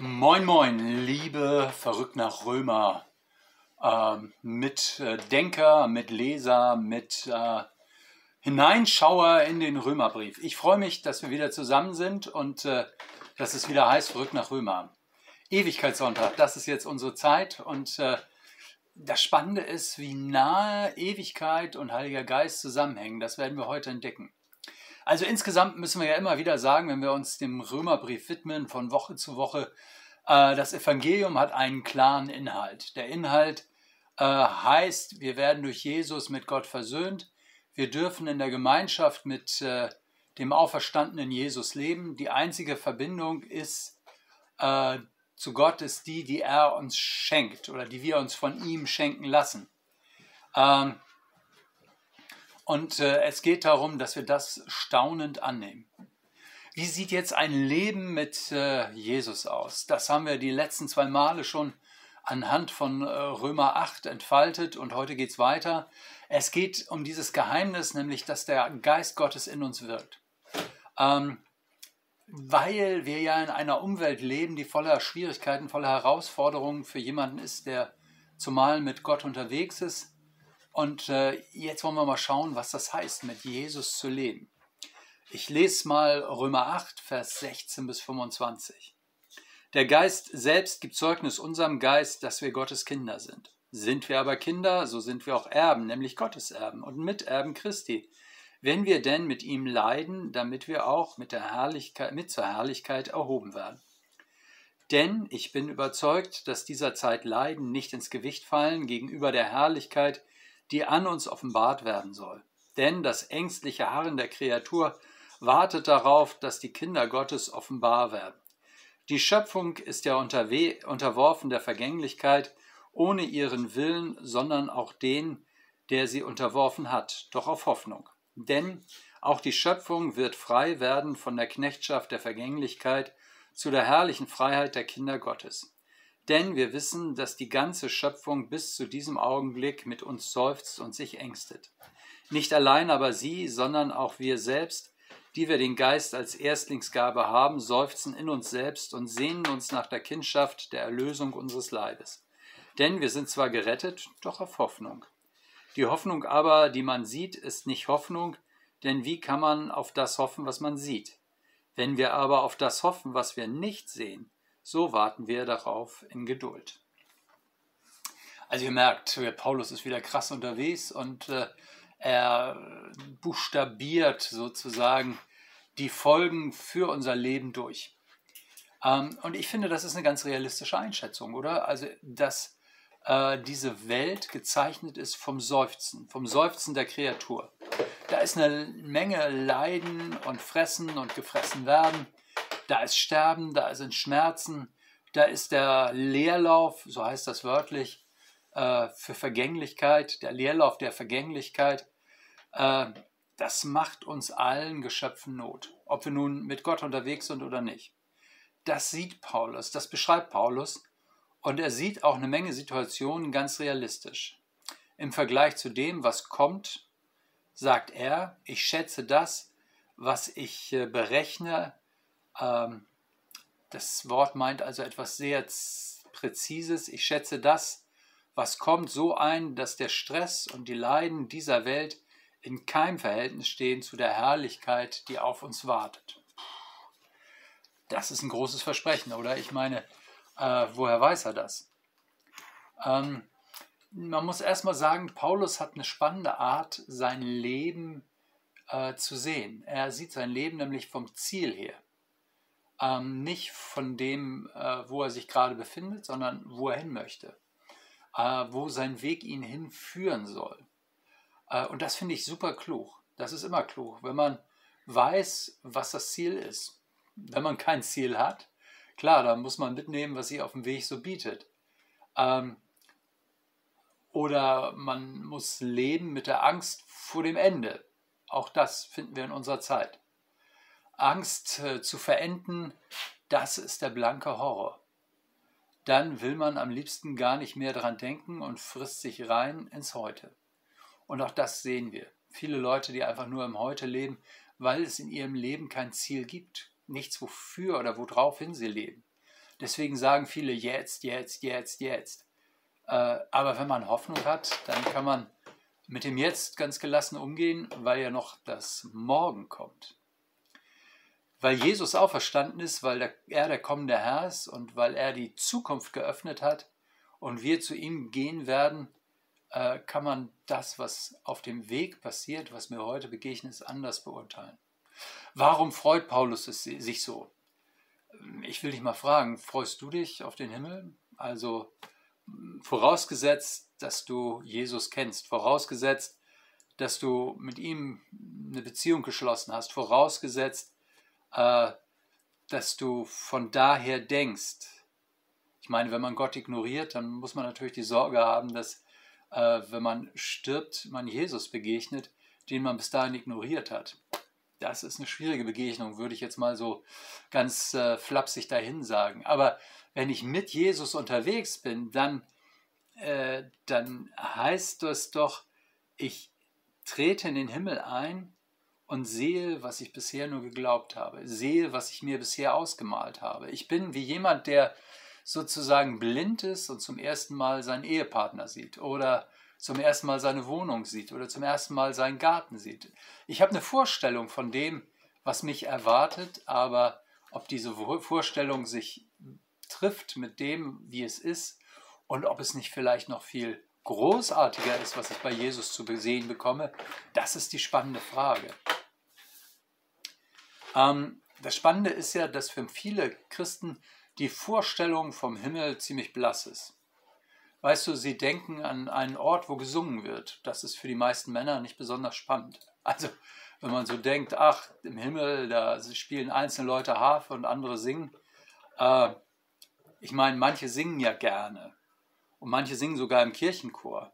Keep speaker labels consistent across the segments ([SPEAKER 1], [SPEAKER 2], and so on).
[SPEAKER 1] Moin, moin, liebe verrückt nach Römer, ähm, mit äh, Denker, mit Leser, mit äh, Hineinschauer in den Römerbrief. Ich freue mich, dass wir wieder zusammen sind und äh, dass es wieder heißt, verrückt nach Römer. Ewigkeitssonntag, das ist jetzt unsere Zeit und äh, das Spannende ist, wie nahe Ewigkeit und Heiliger Geist zusammenhängen. Das werden wir heute entdecken. Also insgesamt müssen wir ja immer wieder sagen, wenn wir uns dem Römerbrief widmen, von Woche zu Woche, äh, das Evangelium hat einen klaren Inhalt. Der Inhalt äh, heißt, wir werden durch Jesus mit Gott versöhnt. Wir dürfen in der Gemeinschaft mit äh, dem auferstandenen Jesus leben. Die einzige Verbindung ist zu Gott ist die, die er uns schenkt oder die wir uns von ihm schenken lassen. Ähm, und äh, es geht darum, dass wir das staunend annehmen. Wie sieht jetzt ein Leben mit äh, Jesus aus? Das haben wir die letzten zwei Male schon anhand von äh, Römer 8 entfaltet und heute geht es weiter. Es geht um dieses Geheimnis, nämlich dass der Geist Gottes in uns wirkt. Ähm, weil wir ja in einer Umwelt leben, die voller Schwierigkeiten, voller Herausforderungen für jemanden ist, der zumal mit Gott unterwegs ist und äh, jetzt wollen wir mal schauen, was das heißt, mit Jesus zu leben. Ich lese mal Römer 8, Vers 16 bis 25. Der Geist selbst gibt Zeugnis unserem Geist, dass wir Gottes Kinder sind. Sind wir aber Kinder, so sind wir auch Erben, nämlich Gottes Erben und Miterben Christi. Wenn wir denn mit ihm leiden, damit wir auch mit, der Herrlichkeit, mit zur Herrlichkeit erhoben werden. Denn ich bin überzeugt, dass dieser Zeit Leiden nicht ins Gewicht fallen gegenüber der Herrlichkeit, die an uns offenbart werden soll. Denn das ängstliche Harren der Kreatur wartet darauf, dass die Kinder Gottes offenbar werden. Die Schöpfung ist ja unterworfen der Vergänglichkeit, ohne ihren Willen, sondern auch den, der sie unterworfen hat, doch auf Hoffnung. Denn auch die Schöpfung wird frei werden von der Knechtschaft der Vergänglichkeit zu der herrlichen Freiheit der Kinder Gottes. Denn wir wissen, dass die ganze Schöpfung bis zu diesem Augenblick mit uns seufzt und sich ängstet. Nicht allein aber sie, sondern auch wir selbst, die wir den Geist als Erstlingsgabe haben, seufzen in uns selbst und sehnen uns nach der Kindschaft der Erlösung unseres Leibes. Denn wir sind zwar gerettet, doch auf Hoffnung. Die Hoffnung aber, die man sieht, ist nicht Hoffnung, denn wie kann man auf das hoffen, was man sieht? Wenn wir aber auf das hoffen, was wir nicht sehen, so warten wir darauf in Geduld. Also ihr merkt, Paulus ist wieder krass unterwegs und äh, er buchstabiert sozusagen die Folgen für unser Leben durch. Ähm, und ich finde, das ist eine ganz realistische Einschätzung, oder? Also, dass äh, diese Welt gezeichnet ist vom Seufzen, vom Seufzen der Kreatur. Da ist eine Menge Leiden und Fressen und gefressen werden. Da ist Sterben, da sind Schmerzen, da ist der Leerlauf, so heißt das wörtlich, äh, für Vergänglichkeit, der Leerlauf der Vergänglichkeit. Äh, das macht uns allen Geschöpfen Not, ob wir nun mit Gott unterwegs sind oder nicht. Das sieht Paulus, das beschreibt Paulus und er sieht auch eine Menge Situationen ganz realistisch. Im Vergleich zu dem, was kommt, sagt er, ich schätze das, was ich äh, berechne, das Wort meint also etwas sehr Präzises. Ich schätze das, was kommt, so ein, dass der Stress und die Leiden dieser Welt in keinem Verhältnis stehen zu der Herrlichkeit, die auf uns wartet. Das ist ein großes Versprechen, oder? Ich meine, äh, woher weiß er das? Ähm, man muss erstmal sagen, Paulus hat eine spannende Art, sein Leben äh, zu sehen. Er sieht sein Leben nämlich vom Ziel her ähm, nicht von dem, äh, wo er sich gerade befindet, sondern wo er hin möchte, äh, wo sein Weg ihn hinführen soll. Äh, und das finde ich super klug. Das ist immer klug, wenn man weiß, was das Ziel ist. Wenn man kein Ziel hat, klar, dann muss man mitnehmen, was sich auf dem Weg so bietet. Ähm, oder man muss leben mit der Angst vor dem Ende. Auch das finden wir in unserer Zeit. Angst äh, zu verenden, das ist der blanke Horror. Dann will man am liebsten gar nicht mehr daran denken und frisst sich rein ins Heute. Und auch das sehen wir. Viele Leute, die einfach nur im Heute leben, weil es in ihrem Leben kein Ziel gibt, nichts wofür oder worauf hin sie leben. Deswegen sagen viele jetzt, jetzt, jetzt, jetzt. Äh, aber wenn man Hoffnung hat, dann kann man mit dem Jetzt ganz gelassen umgehen, weil ja noch das Morgen kommt. Weil Jesus auferstanden ist, weil er der kommende Herr ist und weil er die Zukunft geöffnet hat und wir zu ihm gehen werden, äh, kann man das, was auf dem Weg passiert, was mir heute begegnet ist, anders beurteilen. Warum freut Paulus es sich so? Ich will dich mal fragen, freust du dich auf den Himmel? Also vorausgesetzt, dass du Jesus kennst, vorausgesetzt, dass du mit ihm eine Beziehung geschlossen hast, vorausgesetzt, äh, dass du von daher denkst. Ich meine, wenn man Gott ignoriert, dann muss man natürlich die Sorge haben, dass äh, wenn man stirbt, man Jesus begegnet, den man bis dahin ignoriert hat. Das ist eine schwierige Begegnung, würde ich jetzt mal so ganz äh, flapsig dahin sagen. Aber wenn ich mit Jesus unterwegs bin, dann, äh, dann heißt das doch, ich trete in den Himmel ein und sehe, was ich bisher nur geglaubt habe, sehe, was ich mir bisher ausgemalt habe. Ich bin wie jemand, der sozusagen blind ist und zum ersten Mal seinen Ehepartner sieht oder zum ersten Mal seine Wohnung sieht oder zum ersten Mal seinen Garten sieht. Ich habe eine Vorstellung von dem, was mich erwartet, aber ob diese Vorstellung sich trifft mit dem, wie es ist und ob es nicht vielleicht noch viel großartiger ist, was ich bei Jesus zu sehen bekomme, das ist die spannende Frage. Ähm, das Spannende ist ja, dass für viele Christen die Vorstellung vom Himmel ziemlich blass ist. Weißt du, sie denken an einen Ort, wo gesungen wird. Das ist für die meisten Männer nicht besonders spannend. Also, wenn man so denkt, ach, im Himmel, da spielen einzelne Leute Harfe und andere singen. Äh, ich meine, manche singen ja gerne. Und manche singen sogar im Kirchenchor.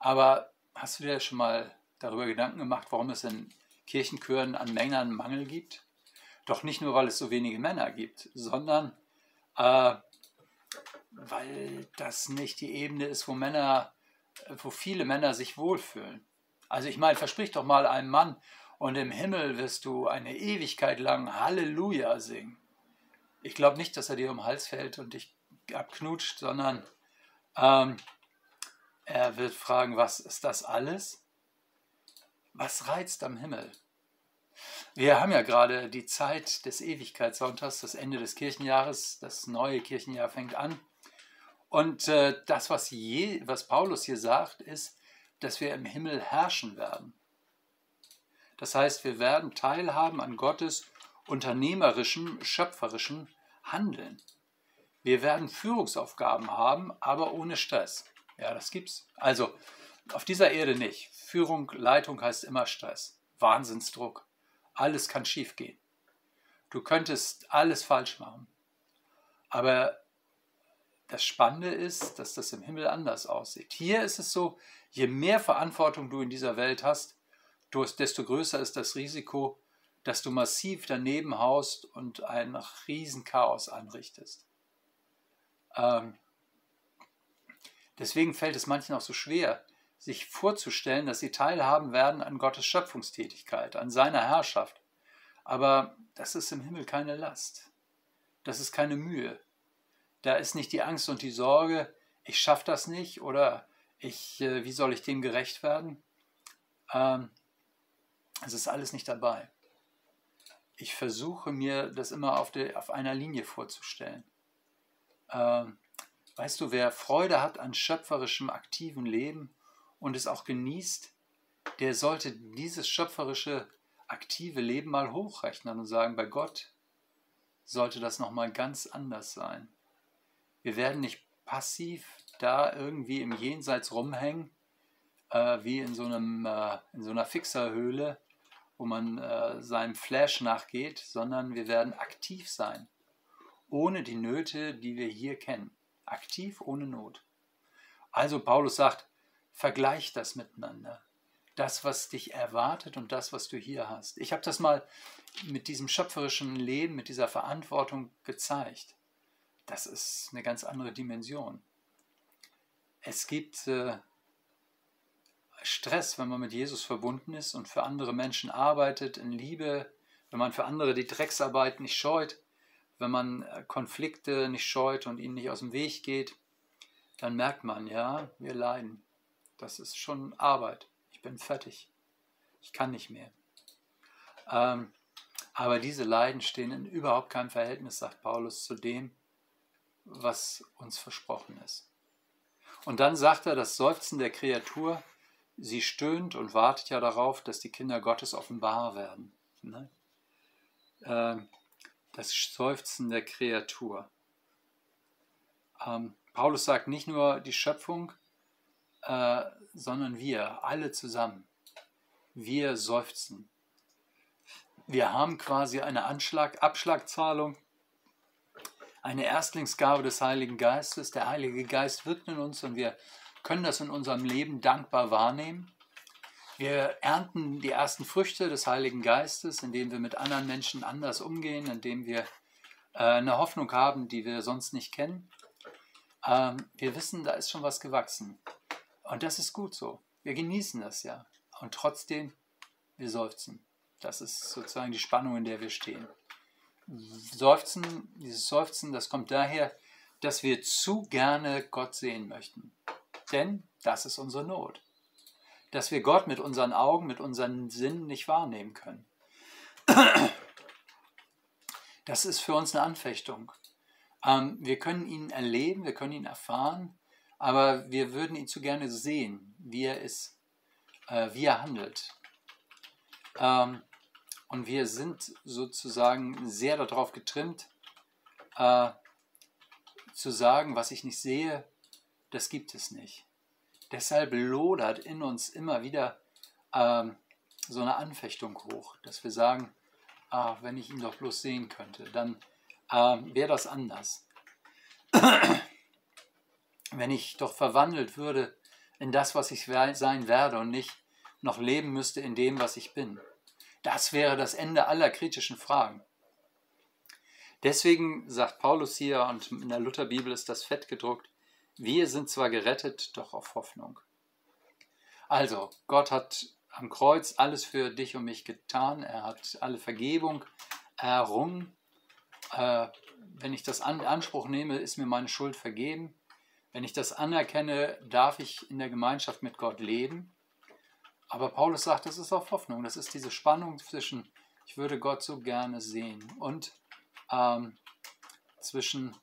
[SPEAKER 1] Aber hast du dir schon mal darüber Gedanken gemacht, warum es in Kirchenchören an Männern Mangel gibt? Doch nicht nur, weil es so wenige Männer gibt, sondern äh, weil das nicht die Ebene ist, wo Männer, wo viele Männer sich wohlfühlen. Also ich meine, versprich doch mal einem Mann, und im Himmel wirst du eine Ewigkeit lang Halleluja singen. Ich glaube nicht, dass er dir um den Hals fällt und dich abknutscht, sondern ähm, er wird fragen, was ist das alles? Was reizt am Himmel? Wir haben ja gerade die Zeit des Ewigkeitssonntags, das Ende des Kirchenjahres, das neue Kirchenjahr fängt an. Und äh, das, was, je, was Paulus hier sagt, ist, dass wir im Himmel herrschen werden. Das heißt, wir werden teilhaben an Gottes unternehmerischem, schöpferischem Handeln. Wir werden Führungsaufgaben haben, aber ohne Stress. Ja, das gibt's. Also auf dieser Erde nicht. Führung, Leitung heißt immer Stress. Wahnsinnsdruck. Alles kann schiefgehen. Du könntest alles falsch machen. Aber das Spannende ist, dass das im Himmel anders aussieht. Hier ist es so, je mehr Verantwortung du in dieser Welt hast, desto größer ist das Risiko, dass du massiv daneben haust und ein Riesenchaos anrichtest. Ähm, deswegen fällt es manchen auch so schwer, sich vorzustellen, dass sie teilhaben werden an Gottes Schöpfungstätigkeit, an seiner Herrschaft. Aber das ist im Himmel keine Last. Das ist keine Mühe. Da ist nicht die Angst und die Sorge, ich schaffe das nicht oder ich, äh, wie soll ich dem gerecht werden? Ähm, es ist alles nicht dabei. Ich versuche mir das immer auf, der, auf einer Linie vorzustellen. Ähm, weißt du, wer Freude hat an schöpferischem, aktiven Leben und es auch genießt, der sollte dieses schöpferische, aktive Leben mal hochrechnen und sagen, bei Gott sollte das nochmal ganz anders sein. Wir werden nicht passiv da irgendwie im Jenseits rumhängen, äh, wie in so, einem, äh, in so einer Fixerhöhle, wo man äh, seinem Flash nachgeht, sondern wir werden aktiv sein, ohne die Nöte, die wir hier kennen. Aktiv ohne Not. Also Paulus sagt, Vergleich das miteinander. Das, was dich erwartet und das, was du hier hast. Ich habe das mal mit diesem schöpferischen Leben, mit dieser Verantwortung gezeigt. Das ist eine ganz andere Dimension. Es gibt äh, Stress, wenn man mit Jesus verbunden ist und für andere Menschen arbeitet, in Liebe, wenn man für andere die Drecksarbeit nicht scheut, wenn man äh, Konflikte nicht scheut und ihnen nicht aus dem Weg geht, dann merkt man, ja, wir leiden. Das ist schon Arbeit. Ich bin fertig. Ich kann nicht mehr. Ähm, aber diese Leiden stehen in überhaupt keinem Verhältnis, sagt Paulus, zu dem, was uns versprochen ist. Und dann sagt er, das Seufzen der Kreatur, sie stöhnt und wartet ja darauf, dass die Kinder Gottes offenbar werden. Ne? Ähm, das Seufzen der Kreatur. Ähm, Paulus sagt nicht nur die Schöpfung, äh, sondern wir, alle zusammen. Wir seufzen. Wir haben quasi eine Anschlag, Abschlagzahlung, eine Erstlingsgabe des Heiligen Geistes. Der Heilige Geist wirkt in uns und wir können das in unserem Leben dankbar wahrnehmen. Wir ernten die ersten Früchte des Heiligen Geistes, indem wir mit anderen Menschen anders umgehen, indem wir äh, eine Hoffnung haben, die wir sonst nicht kennen. Ähm, wir wissen, da ist schon was gewachsen. Und das ist gut so. Wir genießen das ja. Und trotzdem, wir seufzen. Das ist sozusagen die Spannung, in der wir stehen. Seufzen, dieses Seufzen, das kommt daher, dass wir zu gerne Gott sehen möchten. Denn das ist unsere Not. Dass wir Gott mit unseren Augen, mit unseren Sinnen nicht wahrnehmen können. Das ist für uns eine Anfechtung. Ähm, wir können ihn erleben, wir können ihn erfahren, aber wir würden ihn zu gerne sehen, wie er ist, äh, wie er handelt. Ähm, und wir sind sozusagen sehr darauf getrimmt, äh, zu sagen, was ich nicht sehe, das gibt es nicht. Deshalb lodert in uns immer wieder ähm, so eine Anfechtung hoch, dass wir sagen, ah, wenn ich ihn doch bloß sehen könnte, dann ähm, wäre das anders. Wenn ich doch verwandelt würde in das, was ich sein werde und nicht noch leben müsste in dem, was ich bin. Das wäre das Ende aller kritischen Fragen. Deswegen sagt Paulus hier, und in der Lutherbibel ist das fett gedruckt, wir sind zwar gerettet, doch auf Hoffnung. Also, Gott hat am Kreuz alles für dich und mich getan. Er hat alle Vergebung errungen. Äh, wenn ich das in Anspruch nehme, ist mir meine Schuld vergeben. Wenn ich das anerkenne, darf ich in der Gemeinschaft mit Gott leben. Aber Paulus sagt, das ist auch Hoffnung. Das ist diese Spannung zwischen, ich würde Gott so gerne sehen und ähm, zwischen,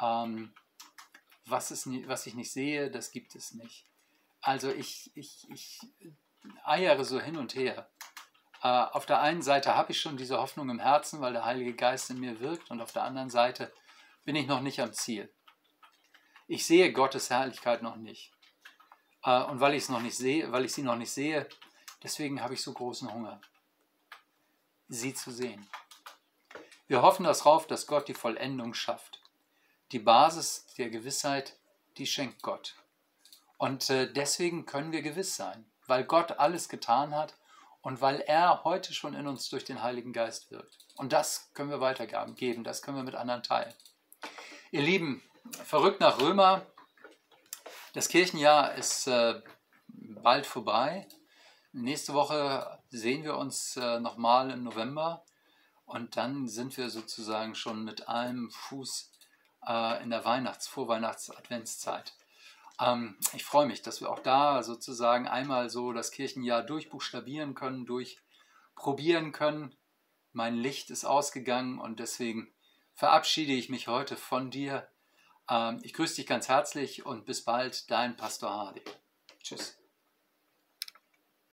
[SPEAKER 1] ähm, was, ist, was ich nicht sehe, das gibt es nicht. Also ich, ich, ich eiere so hin und her. Äh, auf der einen Seite habe ich schon diese Hoffnung im Herzen, weil der Heilige Geist in mir wirkt, und auf der anderen Seite bin ich noch nicht am Ziel. Ich sehe Gottes Herrlichkeit noch nicht. Äh, und weil ich es noch nicht sehe, weil ich sie noch nicht sehe, deswegen habe ich so großen Hunger, sie zu sehen. Wir hoffen darauf, dass Gott die Vollendung schafft. Die Basis der Gewissheit, die schenkt Gott. Und äh, deswegen können wir gewiss sein, weil Gott alles getan hat und weil er heute schon in uns durch den Heiligen Geist wirkt. Und das können wir weitergeben, das können wir mit anderen teilen. Ihr Lieben, verrückt nach Römer, das Kirchenjahr ist äh, bald vorbei. Nächste Woche sehen wir uns äh, nochmal im November und dann sind wir sozusagen schon mit einem Fuß äh, in der Weihnachts-, Vorweihnachts-Adventszeit. Ähm, ich freue mich, dass wir auch da sozusagen einmal so das Kirchenjahr durchbuchstabieren können, durchprobieren können. Mein Licht ist ausgegangen und deswegen verabschiede ich mich heute von dir. Ähm, ich grüße dich ganz herzlich und bis bald, dein Pastor Hardy. Tschüss.